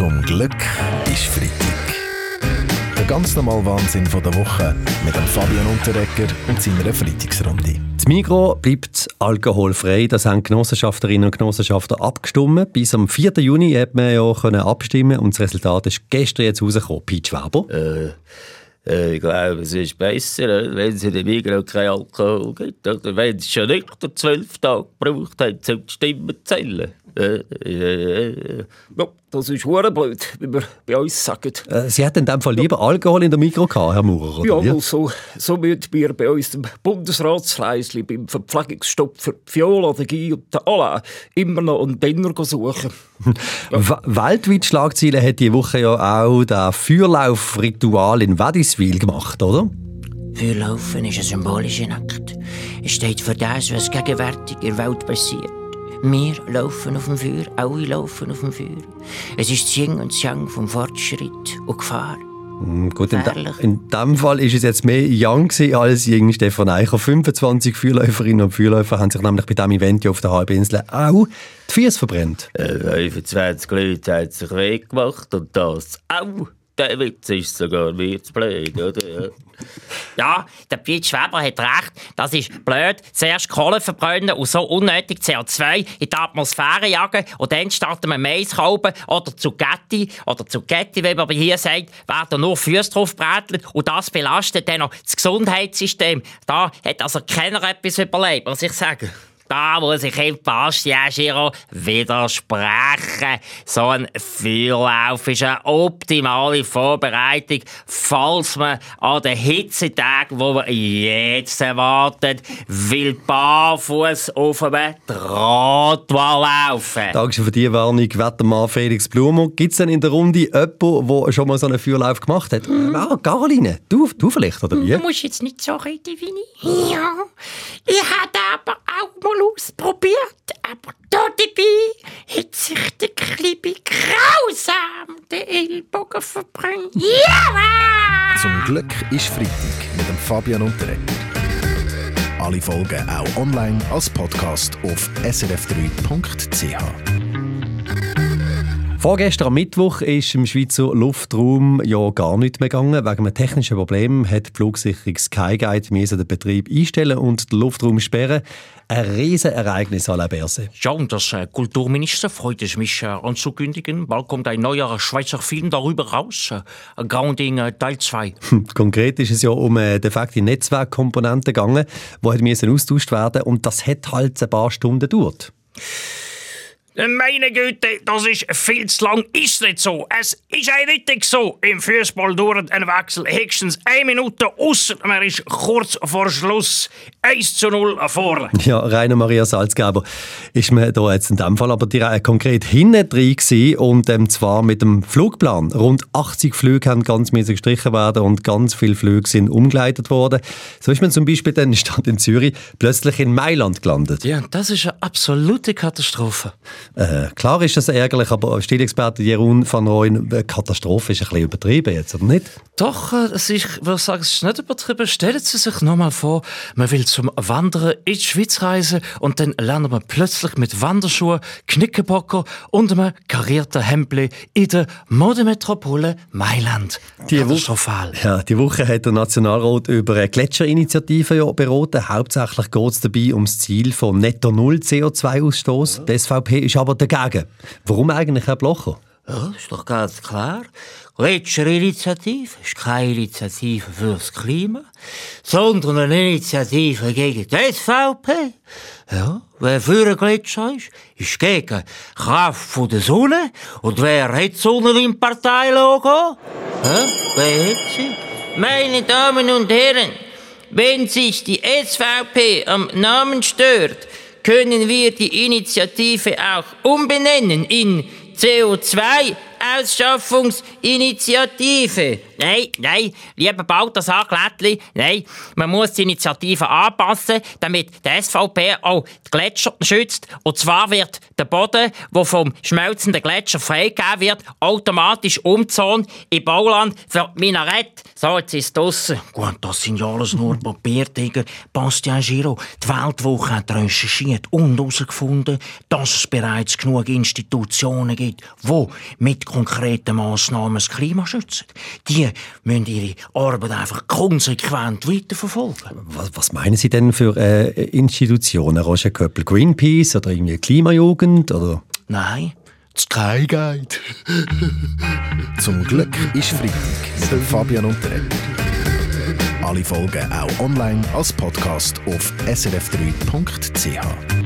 Zum Glück ist Freitag. Der ganz normale Wahnsinn von der Woche mit dem Fabian Unterrecker und seiner Freitagsrunde. Das Migro bleibt alkoholfrei. Das haben Genossenschafterinnen und Genossenschafter abgestimmt. Bis am 4. Juni hat man ja können abstimmen und das Resultat ist gestern jetzt rausgekommen. Pete Schwaber. Äh, äh, ich glaube, es ist besser, äh, wenn es in dem Migro kein Alkohol gibt. Oder wenn es schon nicht zwölf Tage gebraucht hat, um die Stimmen zu zählen. Äh, äh, äh, ja, das ist hure blöd, wie wir bei uns sagen. Äh, Sie hätten in dem Fall lieber Alkohol in der Mikro gehabt, Herr Maurer, oder Ja, mal so, so müssen wir bei uns im Bundesratsreisli beim Verpflegungsstopp für Viola, den Guy und den Alain immer noch einen Dinner suchen. W- Weltweit Schlagzeilen hat die Woche ja auch das Feuerlaufritual in Wadiswil gemacht, oder? Feuerlaufen ist ein symbolischer Akt. Es steht für das, was gegenwärtig in der Welt passiert. Wir laufen auf dem Feuer, alle laufen auf dem Feuer. Es ist das Yin und das Yang vom Fortschritt und Gefahr. Hm, Gut, in, in dem Fall ist es jetzt mehr Young als Ying Stefan Eicher. 25 Feuerläuferinnen und Feuerläufer haben sich nämlich bei diesem Event auf der Halbinsel auch die Füße verbrennt. Äh, 25 Leute haben sich weggemacht und das auch. Der Witz ist sogar zu blöd, oder? Ja. Ja, der Piet Schweber hat recht. Das ist blöd. Zuerst Kohle verbrennen und so unnötig CO2 in die Atmosphäre jagen und dann starten wir Maiskolben oder Zucchetti oder Zucchetti, wie man hier sagt, werden nur Füße drauf bräteln und das belastet dann noch das Gesundheitssystem. Da hat also keiner etwas überlebt, muss ich sagen. Da muss ich ihm Bastian Giro widersprechen. So ein Feuerlauf ist eine optimale Vorbereitung, falls man an den Hitzetagen, die wir jetzt erwarten, will barfuß auf einem Draht laufen. Danke für die Warnung, Wettermann Felix Blumer. Gibt es denn in der Runde jemanden, der schon mal so einen Feuerlauf gemacht hat? Ah, Caroline, du, du vielleicht, oder wie? Du musst jetzt nicht so reden wie ich. Ja, ich habe aber auch mal ausprobiert. Aber da dabei hat sich der Klibi grausam den Ellbogen verbrannt. Ja! Zum Glück ist Freitag mit dem Fabian Unterrecker. Alle Folgen auch online als Podcast auf srf3.ch. Vorgestern am Mittwoch ist im Schweizer Luftraum ja gar nichts mehr gegangen. Wegen einem technischen Problem hat die Flugsicherung Skyguide müssen den Betrieb einstellen und den Luftraum sperren. Ein Riesenereignis à la Berse. Ja, und das äh, Kulturminister freut es mich äh, anzukündigen. Bald kommt ein neuer Schweizer Film darüber raus. Äh, Grounding äh, Teil 2. Konkret ist es ja um defekte Netzwerkkomponente gegangen, die hat müssen austauscht werden und das hat halt ein paar Stunden gedauert. Meine Güte, das ist viel zu lang. Ist nicht so. Es ist eindeutig so. Im Fußball dauert ein Wechsel höchstens eine Minute, außer man ist kurz vor Schluss 1 zu 0 vor. Ja, Rainer Maria Salzgeber ist mir da jetzt in dem Fall aber direkt konkret hinten drin gewesen und ähm, zwar mit dem Flugplan. Rund 80 Flüge haben ganz mäßig gestrichen werden und ganz viele Flüge sind umgeleitet worden. So ist man zum Beispiel dann statt in Zürich plötzlich in Mailand gelandet. Ja, das ist eine absolute Katastrophe. Äh, klar ist das ärgerlich, aber Stilexperte Jeroen van Rooyen, äh, Katastrophe ist ein bisschen übertrieben jetzt, oder nicht? Doch, äh, es ist, ich würde sagen, es ist nicht übertrieben. Stellen Sie sich nur mal vor, man will zum Wandern in die Schweiz reisen und dann landet man plötzlich mit Wanderschuhen, Knickerbocker und einem karierten Hemdli in der Modemetropole Mailand. Katastrophal. Ja, die Woche hat der Nationalrat über eine Gletscherinitiative ja beraten. Hauptsächlich geht es dabei ums Ziel von netto null CO2-Ausstoß. Die SVP ist aber dagegen. Warum eigentlich, Herr Blocher? Ja, ist doch ganz klar. Gletscherinitiative ist keine Initiative fürs Klima, sondern eine Initiative gegen die SVP. Ja, wer für einen Gletscher ist, ist gegen Kraft von der Sonne. Und wer hat Sonne im Parteilogo? Ja, wer hat sie? Meine Damen und Herren, wenn sich die SVP am Namen stört, können wir die Initiative auch umbenennen in CO2-Ausschaffungsinitiative. Nein, nein, lieber Balthasar Glättli, nein, man muss die Initiative anpassen, damit die SVP auch die Gletscher schützt. Und zwar wird der Boden, der vom schmelzenden Gletscher freigegeben wird, automatisch umzogen in Bauland für Minarett. So, jetzt ist es draussen. Gut, das sind ja alles nur Papiertiger. Bastian Giro, die Weltwoche hat recherchiert und herausgefunden, dass es bereits genug Institutionen gibt, die mit konkreten Massnahmen das Klima schützen. Die müssen ihre Arbeit einfach konsequent weiterverfolgen. Was, was meinen Sie denn für äh, Institutionen? Roger Köppel, Greenpeace oder irgendwie Klimajugend? Oder? Nein, Sky Guide. Zum Glück ist Freitag mit Fabian und der Epp. Alle Folgen auch online als Podcast auf srf3.ch.